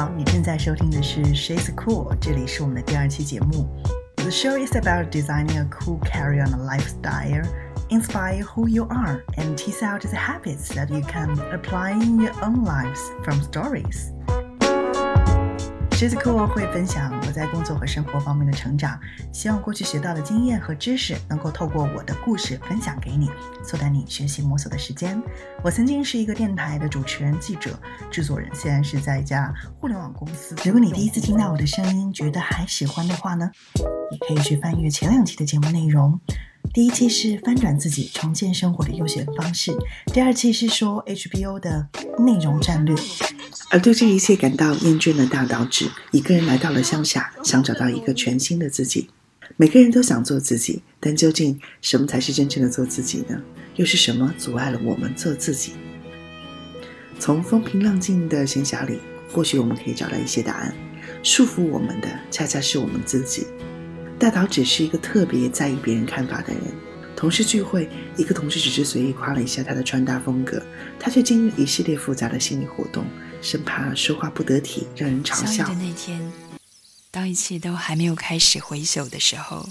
好，你正在收听的是 She's Cool，这里是我们的第二期节目。The show is about designing a cool carry-on lifestyle, inspire who you are, and tease out the habits that you can apply in your own lives from stories. Jessica 会分享我在工作和生活方面的成长，希望过去学到的经验和知识能够透过我的故事分享给你，缩短你学习摸索的时间。我曾经是一个电台的主持人、记者、制作人，现在是在一家互联网公司。如果你第一次听到我的声音，觉得还喜欢的话呢，也可以去翻阅前两期的节目内容。第一期是翻转自己、重建生活的优选方式，第二期是说 HBO 的内容战略。而对这一切感到厌倦的大岛指一个人来到了乡下，想找到一个全新的自己。每个人都想做自己，但究竟什么才是真正的做自己呢？又是什么阻碍了我们做自己？从风平浪静的闲暇里，或许我们可以找到一些答案。束缚我们的，恰恰是我们自己。大岛只是一个特别在意别人看法的人。同事聚会，一个同事只是随意夸了一下他的穿搭风格，他却经历一系列复杂的心理活动。生怕说话不得体，让人嘲笑。的那天，当一切都还没有开始回首的时候，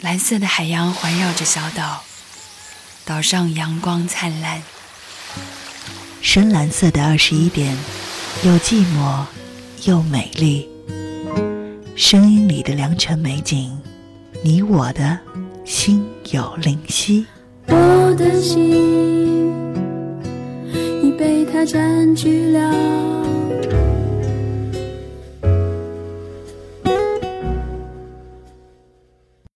蓝色的海洋环绕着小岛，岛上阳光灿烂。深蓝色的二十一点，又寂寞又美丽。声音里的良辰美景，你我的心有灵犀。我的心已。被它占据了。